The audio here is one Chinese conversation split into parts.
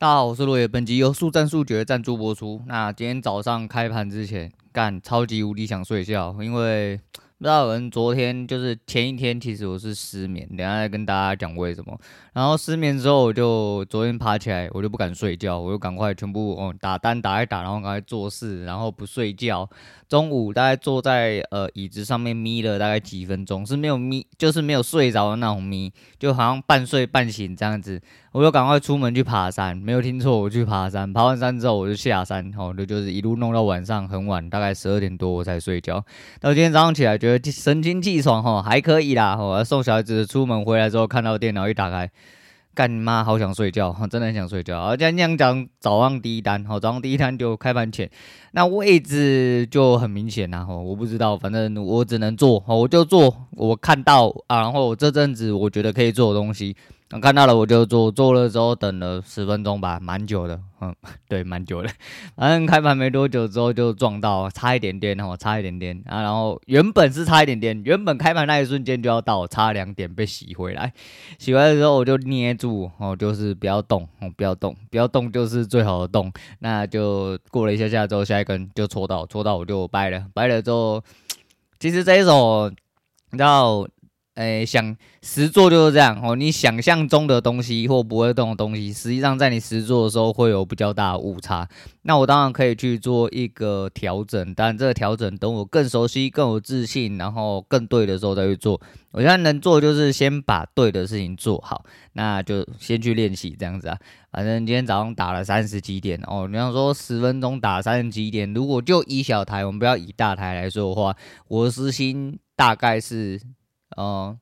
大家好，我是罗野，本集由速战速决赞助播出。那今天早上开盘之前，干超级无敌想睡觉，因为。不知道有人昨天就是前一天，其实我是失眠，等下再跟大家讲为什么。然后失眠之后，我就昨天爬起来，我就不敢睡觉，我就赶快全部哦打单打一打，然后赶快做事，然后不睡觉。中午大概坐在呃椅子上面眯了大概几分钟，是没有眯，就是没有睡着的那种眯，就好像半睡半醒这样子。我就赶快出门去爬山，没有听错，我去爬山。爬完山之后，我就下山，哦，就就是一路弄到晚上很晚，大概十二点多我才睡觉。到今天早上起来，觉得神清气爽，哈，还可以啦。我送小孩子出门回来之后，看到电脑一打开，干你妈，好想睡觉，真的很想睡觉。而且这样讲，早上第一单，好，早上第一单就开盘前，那位置就很明显啦，哈，我不知道，反正我只能做，我就做，我看到啊，然后这阵子我觉得可以做的东西。我看到了，我就做，做了之后等了十分钟吧，蛮久的，嗯，对，蛮久的。反正开盘没多久之后就撞到，差一点点，哦，差一点点啊。然后原本是差一点点，原本开盘那一瞬间就要到，差两点被洗回来。洗回来之后我就捏住，哦，就是不要动，哦，不要动，不要动就是最好的动。那就过了一下下之后，下一根就戳到，戳到我就掰了，掰了之后，其实这一手，你知道。诶，想实做就是这样哦。你想象中的东西或不会动的东西，实际上在你实做的时候会有比较大的误差。那我当然可以去做一个调整，但这个调整等我更熟悉、更有自信，然后更对的时候再去做。我现在能做就是先把对的事情做好，那就先去练习这样子啊。反正今天早上打了三十几点哦，你要说十分钟打三十几点，如果就以小台，我们不要以大台来说的话，我的时薪大概是。哦，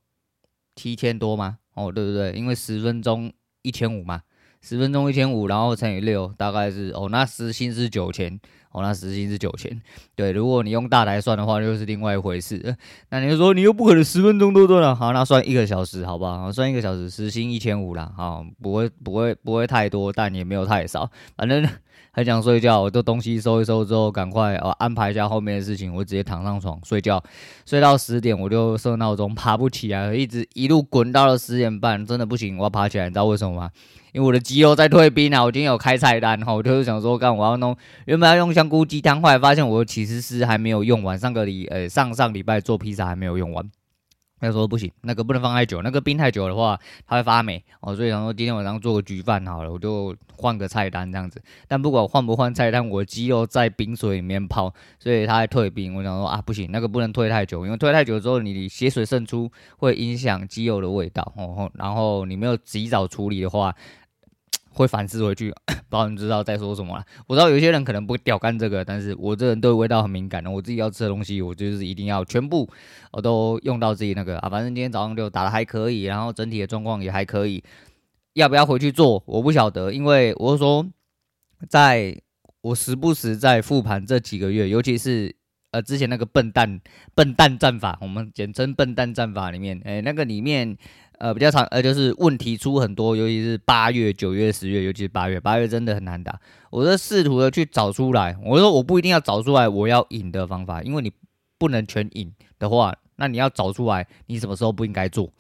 七千多吗？哦，对不对？因为十分钟一千五嘛，十分钟一千五，然后乘以六，大概是哦，那时薪是九千，哦，那时薪是九千。对，如果你用大台算的话，又是另外一回事。那你就说你又不可能十分钟都赚了，好，那算一个小时，好不好？算一个小时，时薪一千五啦，好，不会不会不会太多，但也没有太少，反正。很想睡觉，我这东西收一收之后，赶快哦安排一下后面的事情，我直接躺上床睡觉，睡到十点我就设闹钟，爬不起来，一直一路滚到了十点半，真的不行，我要爬起来，你知道为什么吗？因为我的鸡肉在退冰啊，我今天有开菜单哈，我就是想说，干我要弄，原本要用香菇鸡汤，后来发现我其实是还没有用完，上个礼呃上上礼拜做披萨还没有用完。他说不行，那个不能放太久，那个冰太久的话，它会发霉哦。所以想说今天晚上做个焗饭好了，我就换个菜单这样子。但不管换不换菜单，我鸡肉在冰水里面泡，所以它还退冰。我想说啊，不行，那个不能退太久，因为退太久之后，你血水渗出会影响鸡肉的味道哦。然后你没有及早处理的话。会反思回去，不知道你知道在说什么了。我知道有些人可能不会屌干这个，但是我这人对味道很敏感的。我自己要吃的东西，我就是一定要全部我都用到自己那个啊。反正今天早上就打得还可以，然后整体的状况也还可以。要不要回去做？我不晓得，因为我是说，在我时不时在复盘这几个月，尤其是呃之前那个笨蛋笨蛋战法，我们简称笨蛋战法里面，哎，那个里面。呃，比较长，呃，就是问题出很多，尤其是八月、九月、十月，尤其是八月，八月真的很难打。我在试图的去找出来，我说我不一定要找出来我要赢的方法，因为你不能全赢的话，那你要找出来你什么时候不应该做，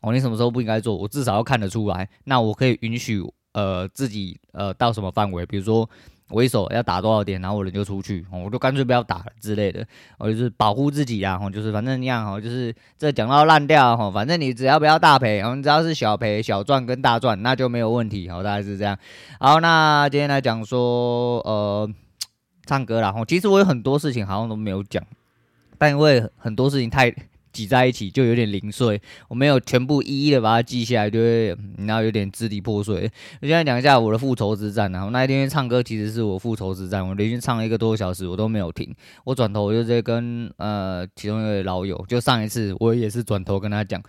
哦，你什么时候不应该做，我至少要看得出来，那我可以允许呃自己呃到什么范围，比如说。我一手要打多少点，然后我人就出去，我就干脆不要打了之类的，我就是保护自己啊，就是反正那样哈，就是这讲到烂掉哈，反正你只要不要大赔，然后只要是小赔、小赚跟大赚，那就没有问题，好，大概是这样。好，那今天来讲说，呃，唱歌啦，其实我有很多事情好像都没有讲，但因为很多事情太。挤在一起就有点零碎，我没有全部一一的把它记下来，就会然后有点支离破碎。我现在讲一下我的复仇之战，然后那一天唱歌其实是我复仇之战，我连续唱了一个多小时，我都没有停。我转头我就在跟呃其中一位老友，就上一次我也是转头跟他讲。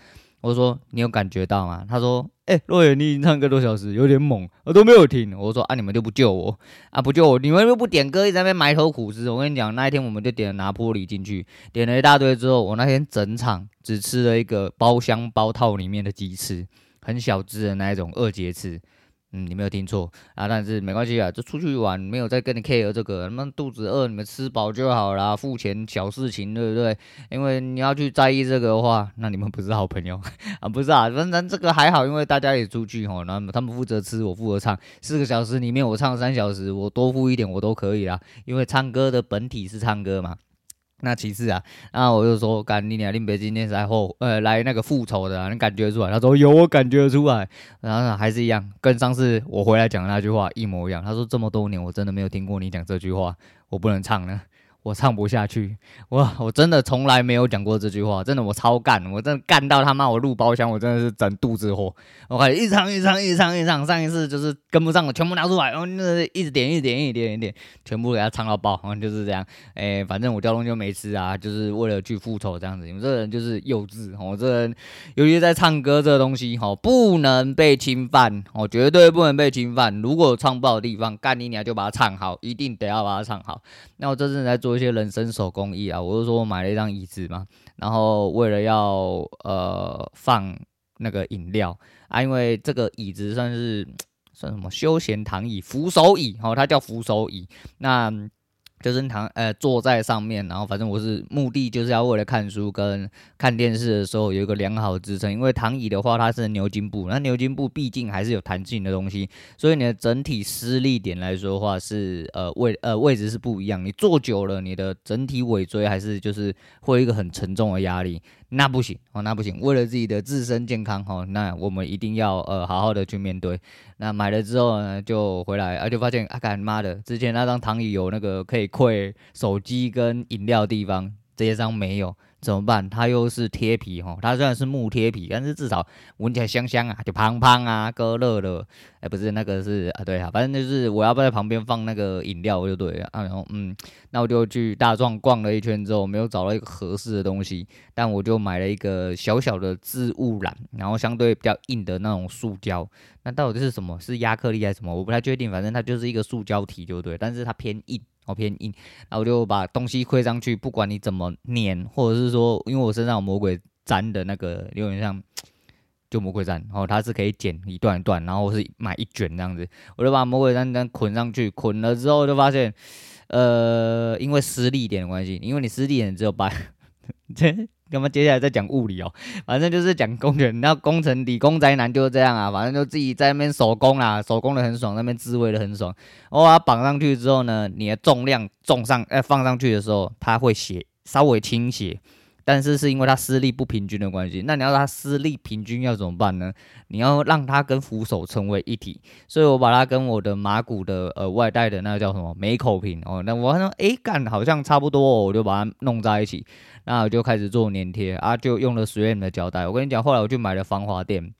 我说你有感觉到吗？他说：“哎、欸，若野，你已经唱一个多小时，有点猛，我都没有听。”我说：“啊，你们就不救我啊？不救我，你们又不点歌，一直在那边埋头苦吃。我跟你讲，那一天我们就点了拿坡里进去，点了一大堆之后，我那天整场只吃了一个包厢包套里面的鸡翅，很小只的那一种二节翅，嗯，你没有听错啊，但是没关系啊，就出去玩，没有再跟你 care 这个，他们肚子饿，你们吃饱就好啦，付钱小事情，对不对？因为你要去在意这个的话，那你们不是好朋友 啊？不是啊，反正这个还好，因为大家也出去吼，那么他们负责吃，我负责唱，四个小时里面我唱三小时，我多付一点我都可以啦，因为唱歌的本体是唱歌嘛。那其次啊，那我就说，干你俩你别今天是来后呃来那个复仇的，啊，你感觉出来？他说有，我感觉出来。然后还是一样，跟上次我回来讲的那句话一模一样。他说这么多年我真的没有听过你讲这句话，我不能唱了。我唱不下去，我我真的从来没有讲过这句话，真的我超干，我真的干到他妈我录包厢，我真的是整肚子火。我开始一唱一唱一唱一唱，上一次就是跟不上了，全部拿出来，然后那一直点一直点一直点一点，全部给他唱到爆，好像就是这样。哎、反正我交通就没吃啊，就是为了去复仇这样子。你们这人就是幼稚，我这人尤其在唱歌这个东西，哈，不能被侵犯，哦，绝对不能被侵犯。如果唱不好的地方，干你娘就把它唱好，一定得要把它唱好。那我这次在做。这些人生手工艺啊，我就说我买了一张椅子嘛，然后为了要呃放那个饮料啊，因为这个椅子算是算什么休闲躺椅、扶手椅，哦，它叫扶手椅，那。就是躺呃坐在上面，然后反正我是目的就是要为了看书跟看电视的时候有一个良好支撑，因为躺椅的话它是牛津布，那牛津布毕竟还是有弹性的东西，所以你的整体施力点来说的话是呃位呃位置是不一样，你坐久了你的整体尾椎还是就是会有一个很沉重的压力。那不行哦，那不行。为了自己的自身健康哈，那我们一定要呃好好的去面对。那买了之后呢，就回来啊，就发现啊，干妈的，之前那张躺椅有那个可以柜手机跟饮料的地方，这一张没有。怎么办？它又是贴皮哈，它虽然是木贴皮，但是至少闻起来香香啊，就胖胖啊，割乐乐，哎、不是那个是啊，对啊，反正就是我要不在旁边放那个饮料就对了啊，然后嗯，那我就去大壮逛了一圈之后，没有找到一个合适的东西，但我就买了一个小小的置物篮，然后相对比较硬的那种塑胶，那到底是什么？是亚克力还是什么？我不太确定，反正它就是一个塑胶体就对，但是它偏硬。好偏硬，然后我就把东西推上去，不管你怎么粘，或者是说，因为我身上有魔鬼粘的那个，有点像就魔鬼粘，然后它是可以剪一段一段，然后是买一卷这样子，我就把魔鬼粘粘捆上去，捆了之后就发现，呃，因为施力点的关系，因为你施力点只有八。那么接下来再讲物理哦，反正就是讲工程，那工程理工宅男就是这样啊，反正就自己在那边手工啦，手工的很爽，那边自慰的很爽。我把它绑上去之后呢，你的重量重上，呃，放上去的时候，它会斜，稍微倾斜。但是是因为它施力不平均的关系，那你要它施力平均要怎么办呢？你要让它跟扶手成为一体，所以我把它跟我的马古的呃外带的那个叫什么美口瓶哦，那我说诶干好像差不多，哦，我就把它弄在一起，那我就开始做粘贴啊，就用了 3M 的胶带。我跟你讲，后来我就买了防滑垫，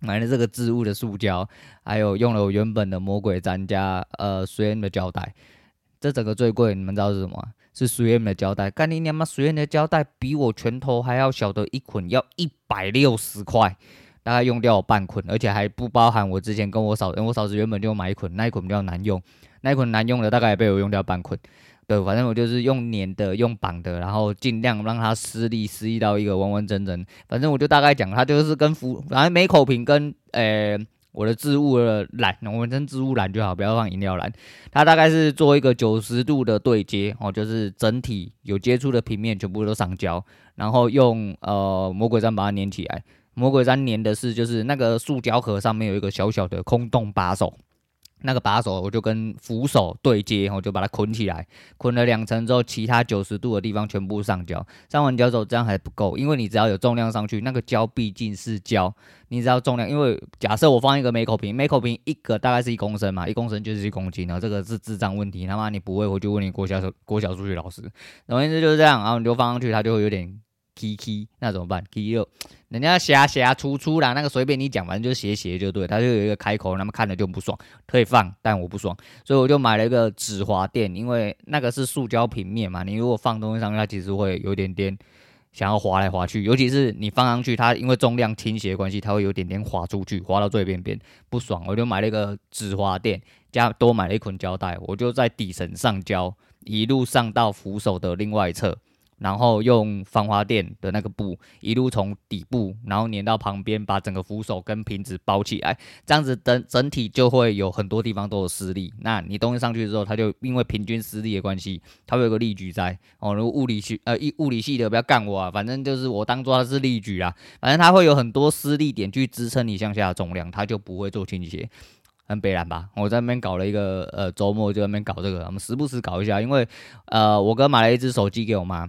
买了这个置物的塑胶，还有用了我原本的魔鬼粘加呃 3M 的胶带，这整个最贵，你们知道是什么？是 3M 的胶带，干你娘妈！3M 的胶带比我拳头还要小的一捆要一百六十块，大概用掉我半捆，而且还不包含我之前跟我嫂，因为我嫂子原本就买一捆，那一捆比较难用，那一捆难用的大概也被我用掉半捆。对，反正我就是用粘的，用绑的，然后尽量让它撕力，撕力到一个完完整整。反正我就大概讲，它就是跟扶，反正梅口瓶跟呃。我的置物的篮，我们称置物篮就好，不要放饮料篮。它大概是做一个九十度的对接哦，就是整体有接触的平面全部都上胶，然后用呃魔鬼粘把它粘起来。魔鬼粘粘的是就是那个塑胶盒上面有一个小小的空洞把手。那个把手我就跟扶手对接，我就把它捆起来，捆了两层之后，其他九十度的地方全部上胶。上完胶之后，这样还不够，因为你只要有重量上去，那个胶毕竟是胶，你只要重量，因为假设我放一个梅口瓶，梅口瓶一个大概是一公升嘛，一公升就是一公斤，然后这个是智障问题，他妈你不会，我就问你国小国小数学老师。总而言之就是这样，然后你就放上去，它就会有点。K K，那怎么办？K 六，人家写写出出啦，那个随便你讲，反正就写写就对，他就有一个开口，那么看了就不爽，可以放，但我不爽，所以我就买了一个止滑垫，因为那个是塑胶平面嘛，你如果放东西上去，它其实会有点点想要滑来滑去，尤其是你放上去，它因为重量倾斜关系，它会有点点滑出去，滑到最边边，不爽，我就买了一个止滑垫，加多买了一捆胶带，我就在底层上胶，一路上到扶手的另外一侧。然后用防滑垫的那个布一路从底部，然后粘到旁边，把整个扶手跟瓶子包起来，这样子整整体就会有很多地方都有施力。那你东西上去之后，它就因为平均施力的关系，它会有个力矩在哦。如果物理系呃一物理系的不要干我啊，反正就是我当做它是力矩啊，反正它会有很多施力点去支撑你向下的重量，它就不会做倾斜。很北烂吧？我在那边搞了一个呃周末，就在那边搞这个，我们时不时搞一下，因为呃我哥买了一只手机给我妈。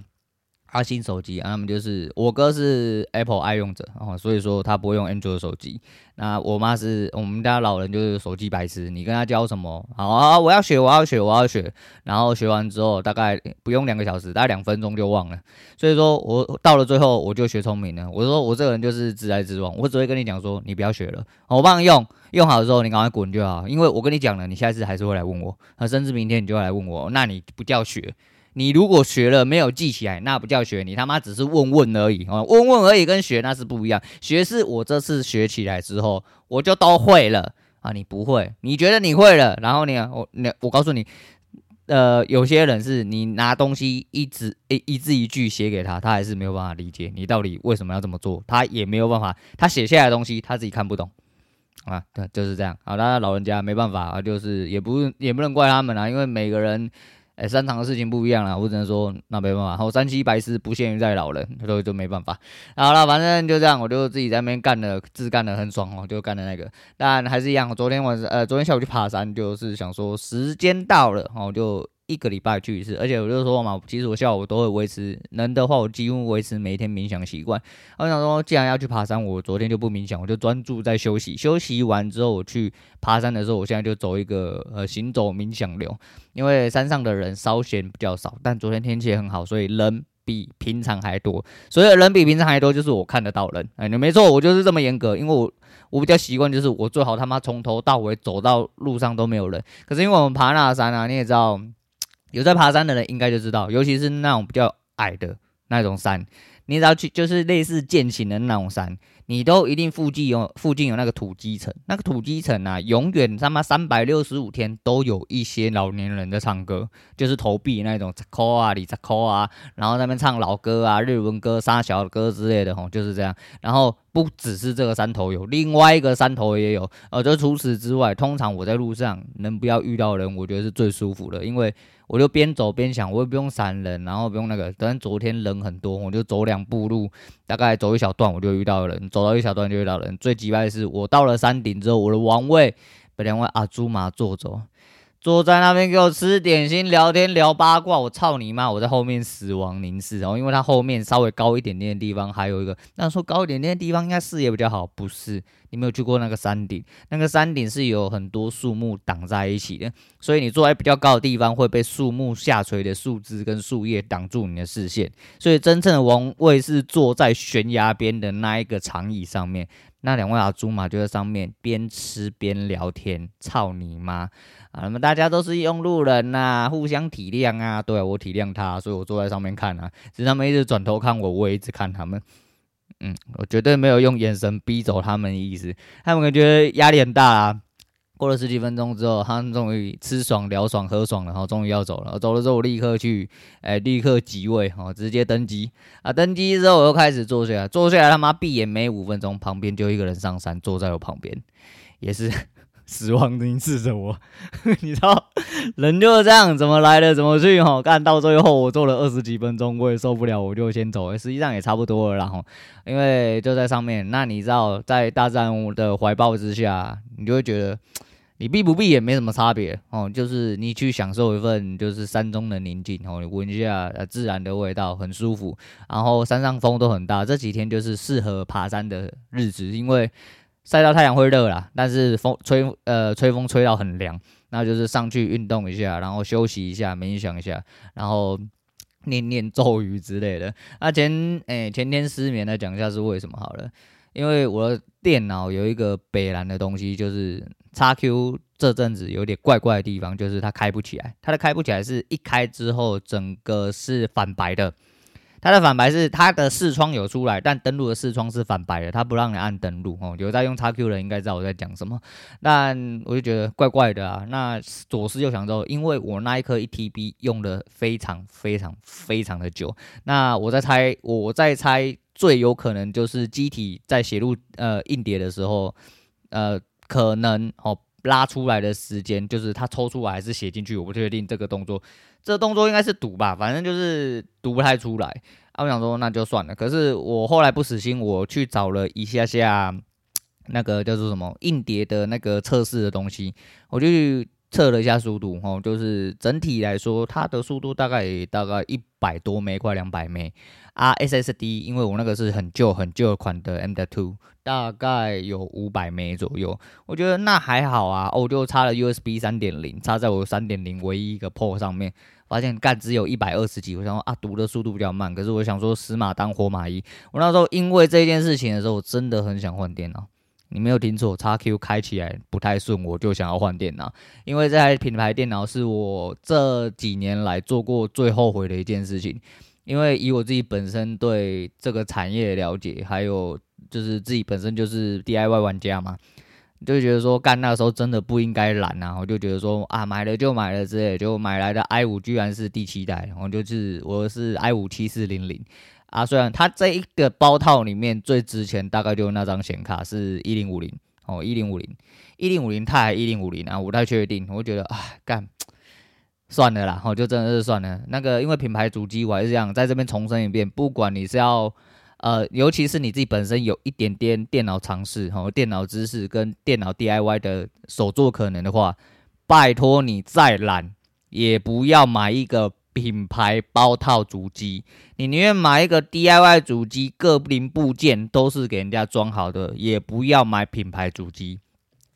阿新手机啊，他们就是我哥是 Apple 爱用者，哦，所以说他不会用 Android 手机。那我妈是我们家老人，就是手机白痴。你跟他教什么？好啊，我要学，我要学，我要学。然后学完之后，大概不用两个小时，大概两分钟就忘了。所以说我到了最后，我就学聪明了。我说我这个人就是直来直往，我只会跟你讲说，你不要学了，我帮你用，用好之后你赶快滚就好。因为我跟你讲了，你下次还是会来问我，那甚至明天你就会来问我，那你不叫学。你如果学了没有记起来，那不叫学，你他妈只是问问而已哦，问问而已，跟学那是不一样。学是我这次学起来之后，我就都会了啊，你不会，你觉得你会了，然后你我你我告诉你，呃，有些人是你拿东西一直一一字一句写给他，他还是没有办法理解你到底为什么要这么做，他也没有办法，他写下来的东西他自己看不懂啊，对，就是这样。好，当然老人家没办法啊，就是也不也不能怪他们啊，因为每个人。哎，擅长的事情不一样啦，我只能说那没办法。好，三七白丝不限于在老人，都就没办法。好了，反正就这样，我就自己在那边干的，自干的很爽哦，就干的那个。但还是一样，昨天晚上呃，昨天下午去爬山，就是想说时间到了，然后就。一个礼拜去一次，而且我就说嘛，其实我下午都会维持，能的话我几乎维持每天冥想习惯。我想说，既然要去爬山，我昨天就不冥想，我就专注在休息。休息完之后，我去爬山的时候，我现在就走一个呃行走冥想流，因为山上的人稍嫌比较少，但昨天天气也很好，所以人比平常还多。所以人比平常还多，就是我看得到人。哎，你没错，我就是这么严格，因为我我比较习惯，就是我最好他妈从头到尾走到路上都没有人。可是因为我们爬那山啊，你也知道。有在爬山的人应该就知道，尤其是那种比较矮的那种山，你只要去就是类似践行的那种山，你都一定附近有附近有那个土鸡城，那个土鸡城啊，永远他妈三百六十五天都有一些老年人在唱歌，就是投币那种，抠啊里抠啊，然后在那边唱老歌啊、日文歌、沙小歌之类的吼，就是这样。然后不只是这个山头有，另外一个山头也有，呃，就除此之外，通常我在路上能不要遇到人，我觉得是最舒服的，因为。我就边走边想，我也不用闪人，然后不用那个。但昨天人很多，我就走两步路，大概走一小段我就遇到人，走到一小段就遇到人。最奇怪的是，我到了山顶之后，我的王位被两位阿猪妈坐走。坐在那边给我吃点心、聊天、聊八卦，我操你妈！我在后面死亡凝视，然后因为它后面稍微高一点点的地方还有一个，那说高一点点的地方应该视野比较好，不是？你没有去过那个山顶，那个山顶是有很多树木挡在一起的，所以你坐在比较高的地方会被树木下垂的树枝跟树叶挡住你的视线，所以真正的王位是坐在悬崖边的那一个长椅上面。那两位阿猪嘛就在上面边吃边聊天，操你妈啊！那么大家都是用路人呐、啊，互相体谅啊。对，我体谅他，所以我坐在上面看啊。只是他们一直转头看我，我也一直看他们。嗯，我绝对没有用眼神逼走他们的意思。他们感觉压力很大啊。过了十几分钟之后，他们终于吃爽、聊爽、喝爽了，然后终于要走了。走了之后，我立刻去，哎、立刻即位，哦，直接登机啊！登机之后，我又开始坐下来，坐下来他妈闭眼没五分钟，旁边就一个人上山，坐在我旁边，也是 死亡凝视着我。你知道，人就是这样，怎么来的怎么去，哈，干到最后，我坐了二十几分钟，我也受不了，我就先走。实际上也差不多了，然后因为就在上面，那你知道，在大自然的怀抱之下，你就会觉得。你闭不闭也没什么差别哦，就是你去享受一份就是山中的宁静哦，你闻一下呃自然的味道，很舒服。然后山上风都很大，这几天就是适合爬山的日子，因为晒到太阳会热啦，但是风吹呃吹风吹到很凉，那就是上去运动一下，然后休息一下，冥想一下，然后念念咒语之类的。那前诶、前天失眠来讲一下是为什么好了，因为我的电脑有一个北蓝的东西，就是。XQ 这阵子有点怪怪的地方，就是它开不起来。它的开不起来是一开之后，整个是反白的。它的反白是它的视窗有出来，但登录的视窗是反白的，它不让你按登录哦。有在用 XQ 的人应该知道我在讲什么，但我就觉得怪怪的啊。那左思右想之后，因为我那一颗一 TB 用的非常非常非常的久，那我在猜，我在猜最有可能就是机体在写入呃硬碟的时候，呃可能哦。拉出来的时间就是他抽出来还是写进去，我不确定这个动作，这个动作应该是读吧，反正就是读不太出来。啊，我想说那就算了。可是我后来不死心，我去找了一下下那个叫做什么硬碟的那个测试的东西，我就测了一下速度，哦，就是整体来说它的速度大概大概一百多枚，快两百枚。啊，SSD，因为我那个是很旧很旧款的 M.2，大概有五百枚左右，我觉得那还好啊。我就插了 USB 三点零，插在我三点零唯一一个 port 上面，发现干只有一百二十几。我想说啊，读的速度比较慢，可是我想说死马当活马医。我那时候因为这件事情的时候，我真的很想换电脑。你没有听错，XQ 开起来不太顺，我就想要换电脑。因为这台品牌电脑是我这几年来做过最后悔的一件事情。因为以我自己本身对这个产业的了解，还有就是自己本身就是 DIY 玩家嘛，就觉得说干那时候真的不应该懒啊，我就觉得说啊买了就买了之类，就买来的 i 五居然是第七代，然后就是我是 i 五七四零零啊，虽然它这一个包套里面最值钱大概就那张显卡是一零五零哦，一零五零一零五零钛还一零五零啊，我不太确定，我觉得啊干。算了啦，我就真的是算了。那个，因为品牌主机，我还是这样在这边重申一遍，不管你是要，呃，尤其是你自己本身有一点点电脑常识、哈电脑知识跟电脑 DIY 的手作可能的话，拜托你再懒也不要买一个品牌包套主机，你宁愿买一个 DIY 主机，各零部件都是给人家装好的，也不要买品牌主机。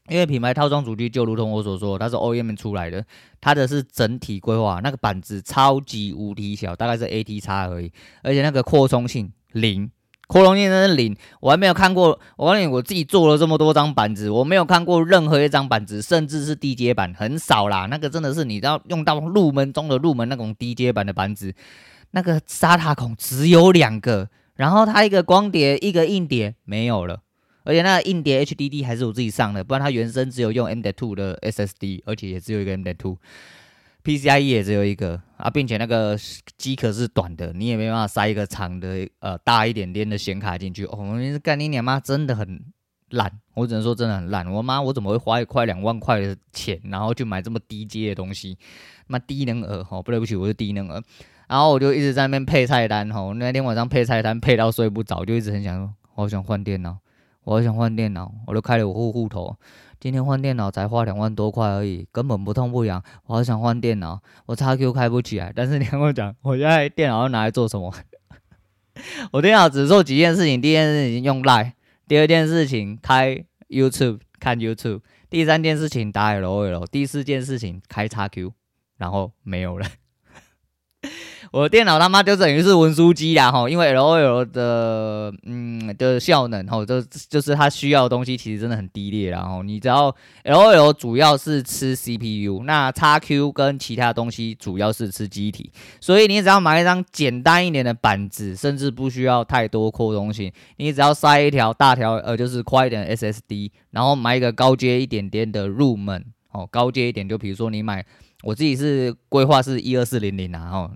因为品牌套装主机就如同我所说，它是 OEM 出来的，它的是整体规划，那个板子超级无敌小，大概是 ATX 而已，而且那个扩充性零，扩容性真是零，我还没有看过。我告诉你，我自己做了这么多张板子，我没有看过任何一张板子，甚至是低阶版很少啦。那个真的是你知道用到入门中的入门那种低阶版的板子，那个 SATA 孔只有两个，然后它一个光碟一个硬碟没有了。而且那个硬碟 HDD 还是我自己上的，不然它原生只有用 M.2 的 SSD，而且也只有一个 M.2 PCIe 也只有一个啊，并且那个机壳是短的，你也没办法塞一个长的呃大一点点的显卡进去。哦，我是干你娘妈，真的很烂，我只能说真的很烂。我妈，我怎么会花一块两万块的钱，然后去买这么低阶的东西？妈低能儿哈，不对不起，我是低能儿。然后我就一直在那边配菜单哈，那天晚上配菜单配到睡不着，就一直很想说，我好想换电脑。我好想换电脑，我都开了我户户头。今天换电脑才花两万多块而已，根本不痛不痒。我好想换电脑，我 XQ 开不起来。但是你跟我讲，我现在电脑要拿来做什么？我电脑只做几件事情：第一件事情用 Line，第二件事情开 YouTube 看 YouTube，第三件事情打 LOL，第四件事情开 XQ，然后没有了。我的电脑他妈就等于是文书机啦哈，因为 LOL 的嗯的效能哈，就就是它需要的东西其实真的很低劣然后。你只要 LOL 主要是吃 CPU，那 XQ 跟其他东西主要是吃机体，所以你只要买一张简单一点的板子，甚至不需要太多扩充性，你只要塞一条大条呃就是快一点的 SSD，然后买一个高阶一点点的入门哦，高阶一点就比如说你买，我自己是规划是一二四零零啊吼。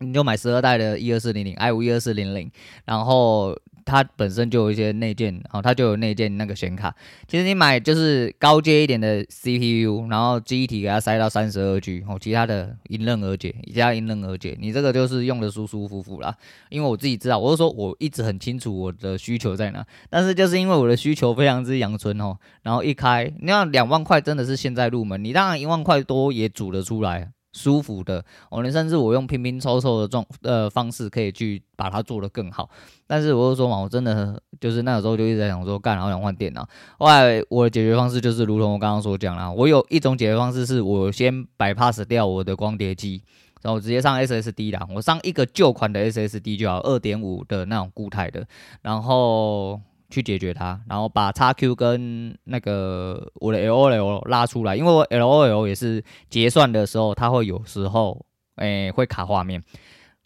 你就买十二代的一二四零零 i 五一二四零零，然后它本身就有一些内建，哦它就有内建那个显卡。其实你买就是高阶一点的 CPU，然后机体给它塞到三十二 G，哦，其他的迎刃而解，其他迎刃而解。你这个就是用的舒舒服服啦。因为我自己知道，我是说我一直很清楚我的需求在哪，但是就是因为我的需求非常之阳春哦，然后一开，你看两万块真的是现在入门，你当然一万块多也组得出来。舒服的，我连甚至我用拼拼凑凑的状呃方式可以去把它做得更好，但是我就说嘛，我真的就是那个时候就一直在想说，干，然后想换电脑。后来我的解决方式就是如同我刚刚所讲啦，我有一种解决方式是我先 bypass 掉我的光碟机，然后直接上 SSD 啦，我上一个旧款的 SSD 就好，二点五的那种固态的，然后。去解决它，然后把 XQ 跟那个我的 LOL 拉出来，因为我 LOL 也是结算的时候，它会有时候诶、会卡画面。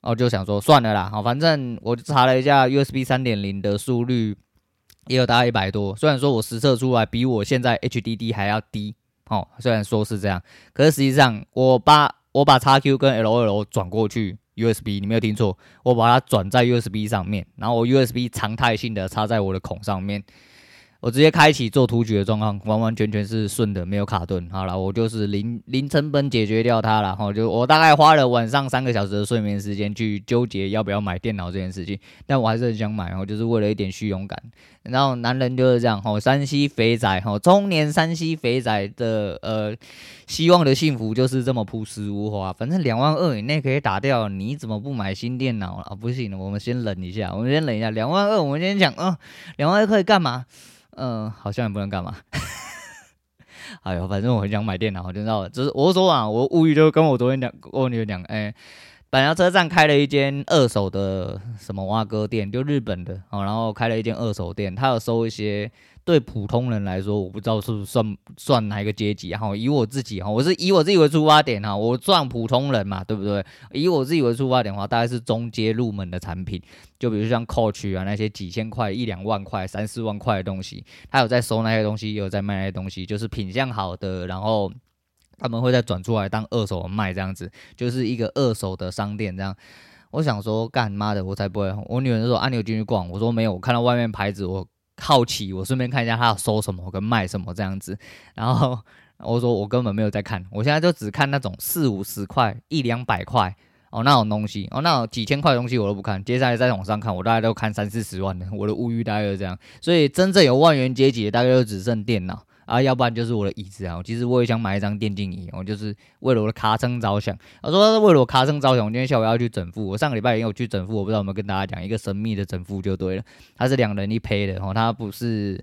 我就想说算了啦，好，反正我查了一下 USB 三点零的速率也有大概一百多，虽然说我实测出来比我现在 HDD 还要低，哦，虽然说是这样，可是实际上我把我把 XQ 跟 LOL 转过去 USB，你没有听错，我把它转在 USB 上面，然后 USB 常态性的插在我的孔上面。我直接开启做图局的状况，完完全全是顺的，没有卡顿。好了，我就是零零成本解决掉它了。哈，就我大概花了晚上三个小时的睡眠时间去纠结要不要买电脑这件事情，但我还是很想买哦，就是为了一点虚荣感。然后男人就是这样，哈，山西肥仔，哈，中年山西肥仔的呃，希望的幸福就是这么朴实无华。反正两万二以内可以打掉，你怎么不买新电脑啊？不行，我们先忍一下，我们先忍一下。两万二，我们先讲，嗯，两万二可以干嘛？嗯，好像也不能干嘛。哎呦，反正我很想买电脑，就知道，就是我说啊，我物欲就跟我昨天讲，我女儿讲，哎，板桥车站开了一间二手的什么挖哥店，就日本的，哦，然后开了一间二手店，他有收一些。对普通人来说，我不知道是不是算算哪一个阶级哈。以我自己哈，我是以我自己为出发点哈，我算普通人嘛，对不对？以我自己为出发点的话，大概是中阶入门的产品，就比如像 Coach 啊那些几千块、一两万块、三四万块的东西，他有在收那些东西，也有在卖那些东西，就是品相好的，然后他们会再转出来当二手卖这样子，就是一个二手的商店这样。我想说，干妈的，我才不会。我女儿就说：“啊，你有进去逛？”我说：“没有，我看到外面牌子，我。”好奇，我顺便看一下他要收什么跟卖什么这样子，然后我说我根本没有在看，我现在就只看那种四五十块、一两百块哦那种东西哦，那种几千块的东西我都不看，接下来再往上看，我大概都看三四十万的，我的物欲大概就是这样，所以真正有万元阶级的大概就只剩电脑。啊，要不然就是我的椅子啊。其实我也想买一张电竞椅，我就是为了我的卡称着想。他说是为了我卡称着想，我今天下午要去整副。我上个礼拜也有去整副，我不知道有没有跟大家讲一个神秘的整副就对了。他是两人一胚的哦，他不是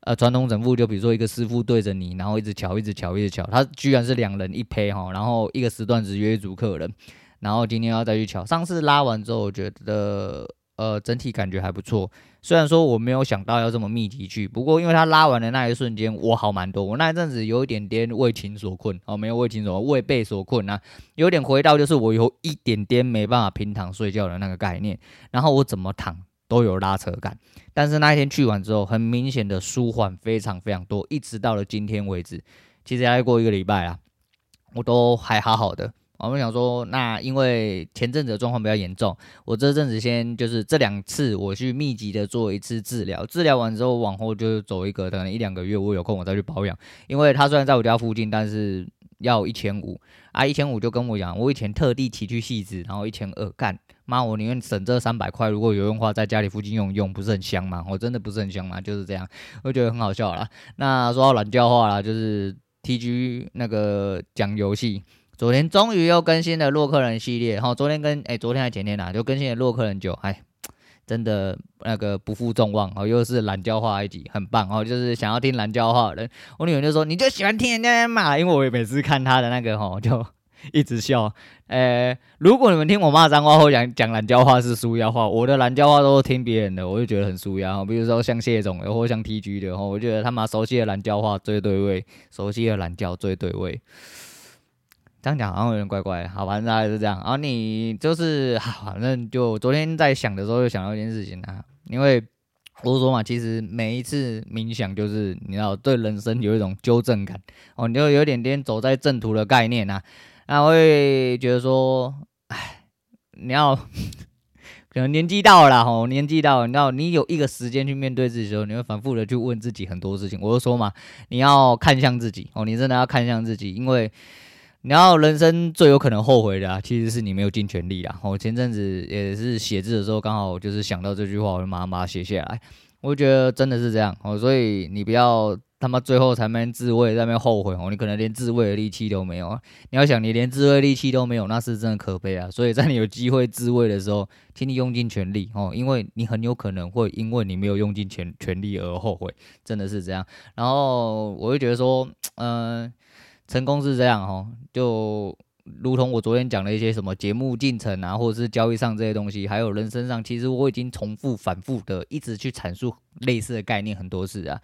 呃传统整副，就比如说一个师傅对着你，然后一直瞧，一直瞧，一直瞧。他居然是两人一胚哈，然后一个时段只约一组客人，然后今天要再去瞧。上次拉完之后，我觉得呃整体感觉还不错。虽然说我没有想到要这么密集去，不过因为他拉完的那一瞬间，我好蛮多。我那一阵子有一点点为情所困哦，没有为情所为被所困啊，有点回到就是我有一点点没办法平躺睡觉的那个概念，然后我怎么躺都有拉扯感。但是那一天去完之后，很明显的舒缓非常非常多，一直到了今天为止，其实还过一个礼拜啊，我都还好好的。我们想说，那因为前阵子的状况比较严重，我这阵子先就是这两次我去密集的做一次治疗，治疗完之后往后就走一个可能一两个月，我有空我再去保养。因为他虽然在我家附近，但是要一千五啊，一千五就跟我讲，我以前特地骑去戏子，然后一千二干，妈我宁愿省这三百块，如果有用的话，在家里附近用用，不是很香吗？我真的不是很香吗？就是这样，我觉得很好笑啦。那说到懒叫话啦，就是 TG 那个讲游戏。昨天终于又更新了洛克人系列，哈，昨天跟哎、昨天还前天呐、啊，就更新了洛克人九，哎，真的那个不负众望哦，又是懒叫话一集，很棒哦，就是想要听懒叫话的人，我女儿就说你就喜欢听人家骂，因为我也每次看他的那个哈，就一直笑，呃、欸，如果你们听我骂脏话或讲讲懒教话是舒压话，我的懒教话都是听别人的，我就觉得很舒压，比如说像谢总的或像 TG 的，我觉得他妈熟悉的懒教话最对味，熟悉的懒教最对味。这样讲好像有点怪怪，好，反正大概是这样。然后你就是，反正就昨天在想的时候，就想到一件事情啊，因为我说嘛，其实每一次冥想，就是你要，对人生有一种纠正感哦，你就有点点走在正途的概念啊。那会觉得说，哎，你要 可能年纪到了，吼，年纪到了，你知道，你有一个时间去面对自己的时候，你会反复的去问自己很多事情。我就说嘛，你要看向自己哦，你真的要看向自己，因为。然后人生最有可能后悔的啊，其实是你没有尽全力啦。我前阵子也是写字的时候，刚好就是想到这句话，我就马上把它写下来。我觉得真的是这样哦，所以你不要他妈最后才没自慰，在那边后悔哦，你可能连自慰的力气都没有啊。你要想，你连自慰力气都没有，那是真的可悲啊。所以在你有机会自慰的时候，请你用尽全力哦，因为你很有可能会因为你没有用尽全全力而后悔，真的是这样。然后我就觉得说，嗯、成功是这样哦，就如同我昨天讲的一些什么节目进程啊，或者是交易上这些东西，还有人生上，其实我已经重复、反复的一直去阐述类似的概念很多次啊。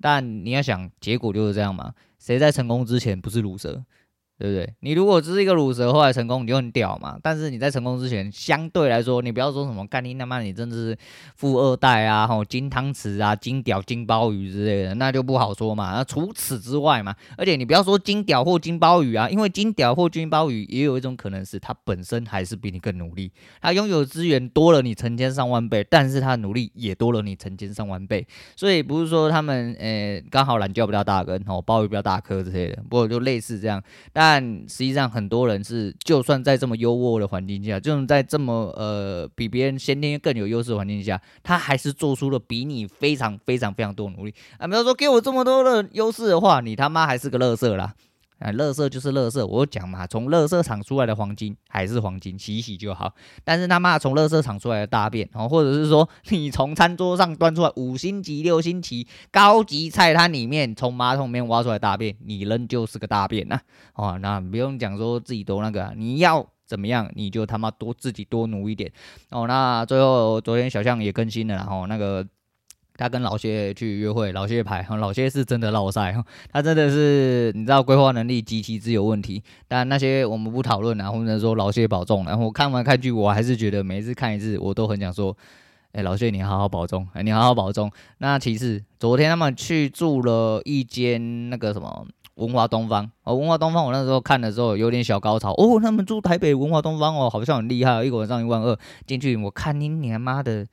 但你要想，结果就是这样嘛？谁在成功之前不是鲁蛇？对不对？你如果只是一个鲁蛇，后来成功，你就很屌嘛。但是你在成功之前，相对来说，你不要说什么干你他妈，你真的是富二代啊，吼金汤匙啊，金屌金鲍鱼之类的，那就不好说嘛。那除此之外嘛，而且你不要说金屌或金鲍鱼啊，因为金屌或金鲍鱼也有一种可能是他本身还是比你更努力，他拥有资源多了你成千上万倍，但是他努力也多了你成千上万倍。所以不是说他们呃刚好懒觉比较大根，吼鲍鱼比较大颗之类的，不过就类似这样，但。但实际上，很多人是就算在这么优渥的环境下，就算在这么呃比别人先天更有优势环境下，他还是做出了比你非常非常非常多努力啊！没有说给我这么多的优势的话，你他妈还是个乐色啦！啊，垃圾就是垃圾，我讲嘛，从垃圾场出来的黄金还是黄金，洗洗就好。但是他妈从垃圾场出来的大便，哦，或者是说 你从餐桌上端出来五星级、六星级高级菜摊里面从马桶里面挖出来大便，你仍旧是个大便呐！哦，那不用讲说自己多那个，你要怎么样，你就他妈多自己多努一点哦。那最后昨天小象也更新了，然后那个。他跟老谢去约会，老谢牌，老谢是真的落赛，他真的是你知道规划能力极其之有问题。但那些我们不讨论啊，或者说老谢保重。然后我看完看剧，我还是觉得每一次看一次，我都很想说，哎，老谢你好好保重，哎，你好好保重。那其次，昨天他们去住了一间那个什么文华东方哦，文华东方，我那时候看的时候有点小高潮哦，他们住台北文华东方哦，好像很厉害，一个晚上一万二进去，我看你你他妈的。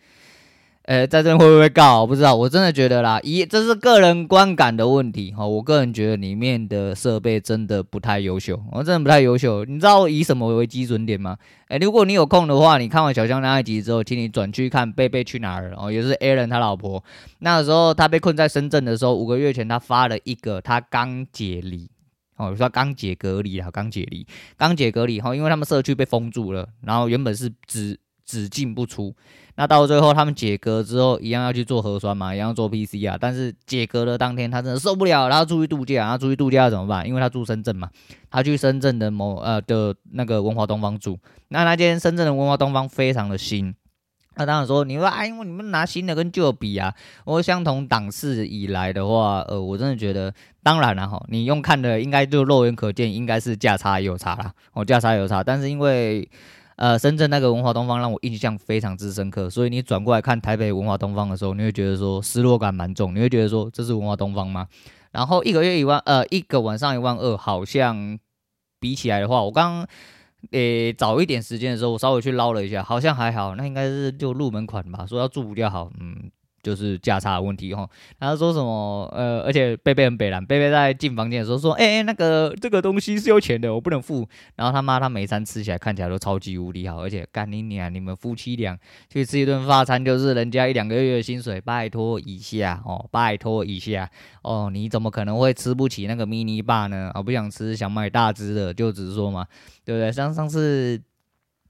呃，在这边会不会告？我不知道，我真的觉得啦，一这是个人观感的问题哈。我个人觉得里面的设备真的不太优秀，我真的不太优秀。你知道以什么为基准点吗？诶，如果你有空的话，你看完小香那一集之后，请你转去看贝贝去哪儿哦，也是 Aaron 他老婆。那个时候他被困在深圳的时候，五个月前他发了一个他刚解离哦，说刚解隔离啊，刚解离，刚解隔离哈，因为他们社区被封住了，然后原本是只只进不出。那到最后，他们解隔之后，一样要去做核酸嘛，一样做 PCR。但是解隔的当天，他真的受不了，然后出去度假。然后出去度假怎么办？因为他住深圳嘛，他去深圳的某呃的那个文华东方住。那那间深圳的文华东方非常的新。那当然说，你说哎，因为你们拿新的跟旧的比啊，我相同档次以来的话，呃，我真的觉得，当然了哈，你用看的应该就肉眼可见，应该是价差有差啦，哦，价差有差。但是因为呃，深圳那个文化东方让我印象非常之深刻，所以你转过来看台北文化东方的时候，你会觉得说失落感蛮重，你会觉得说这是文化东方吗？然后一个月一万，呃，一个晚上一万二，好像比起来的话，我刚刚诶早一点时间的时候，我稍微去捞了一下，好像还好，那应该是就入门款吧，说要住比较好，嗯。就是价差的问题哈，然后说什么呃，而且贝贝很北蓝，贝贝在进房间的时候说，哎、欸，那个这个东西是有钱的，我不能付。然后他妈他每餐吃起来看起来都超级无敌好，而且干你娘，你们夫妻俩去吃一顿法餐就是人家一两个月的薪水，拜托一下哦，拜托一下哦，你怎么可能会吃不起那个 mini bar 呢？我不想吃，想买大只的，就只是说嘛，对不对？像上次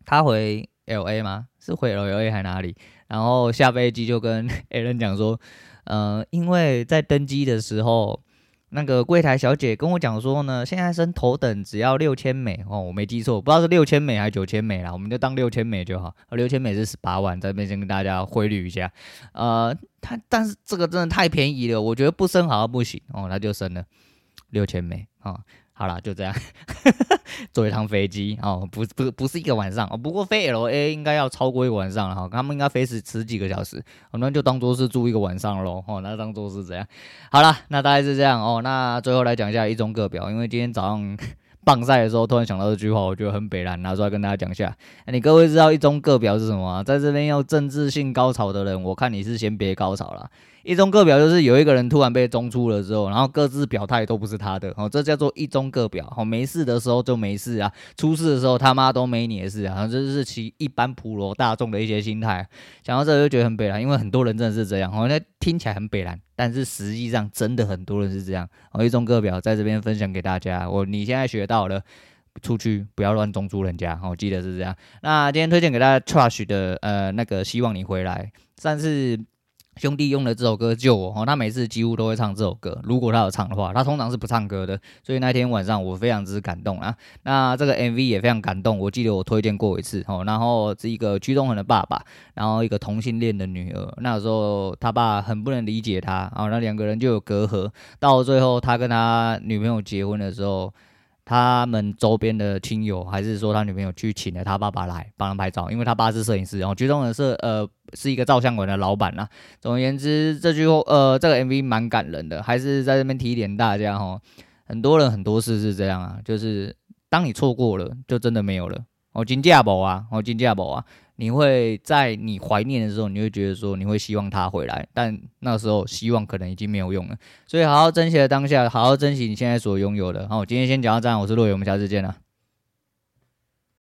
他回 LA 吗？是回 LA 还哪里？然后下飞机就跟 Aaron 讲说，呃，因为在登机的时候，那个柜台小姐跟我讲说呢，现在升头等只要六千美哦，我没记错，不知道是六千美还是九千美啦，我们就当六千美就好。六千美是十八万，在这边先跟大家汇率一下。呃，他但是这个真的太便宜了，我觉得不升好像不行哦，他就升了六千美啊。哦好了，就这样，坐一趟飞机哦，不不不是一个晚上哦，不过飞 LA 应该要超过一个晚上了哈，他们应该飞十十几个小时，我们就当做是住一个晚上喽，哦，那当做是这样。好了，那大概是这样哦，那最后来讲一下一中各表，因为今天早上 棒赛的时候突然想到这句话，我觉得很北然，拿出来跟大家讲一下。你各位知道一中各表是什么吗？在这边要政治性高潮的人，我看你是先别高潮了。一中各表就是有一个人突然被中出了之后，然后各自表态都不是他的，哦，这叫做一中各表。好，没事的时候就没事啊，出事的时候他妈都没你的事啊，这是其一般普罗大众的一些心态。讲到这就觉得很北烂，因为很多人真的是这样，哦，那听起来很北烂，但是实际上真的很多人是这样。哦，一中各表在这边分享给大家，我你现在学到了，出去不要乱中出人家，哦，记得是这样。那今天推荐给大家 Trash 的呃那个希望你回来，但是。兄弟用了这首歌救我哦，他每次几乎都会唱这首歌。如果他有唱的话，他通常是不唱歌的。所以那天晚上我非常之感动啊。那这个 MV 也非常感动，我记得我推荐过一次哦。然后是一个屈中恒的爸爸，然后一个同性恋的女儿。那时候他爸很不能理解他，啊那两个人就有隔阂。到最后他跟他女朋友结婚的时候。他们周边的亲友，还是说他女朋友去请了他爸爸来帮他拍照，因为他爸是摄影师，然后剧中人是呃是一个照相馆的老板啊。总而言之，这句呃这个 MV 蛮感人的，还是在这边提点大家哦，很多人很多事是这样啊，就是当你错过了，就真的没有了。哦，金价宝啊，哦金价宝啊。你会在你怀念的时候，你会觉得说你会希望他回来，但那时候希望可能已经没有用了，所以好好珍惜当下，好好珍惜你现在所拥有的。好，今天先讲到这样，我是洛伟，我们下次见了。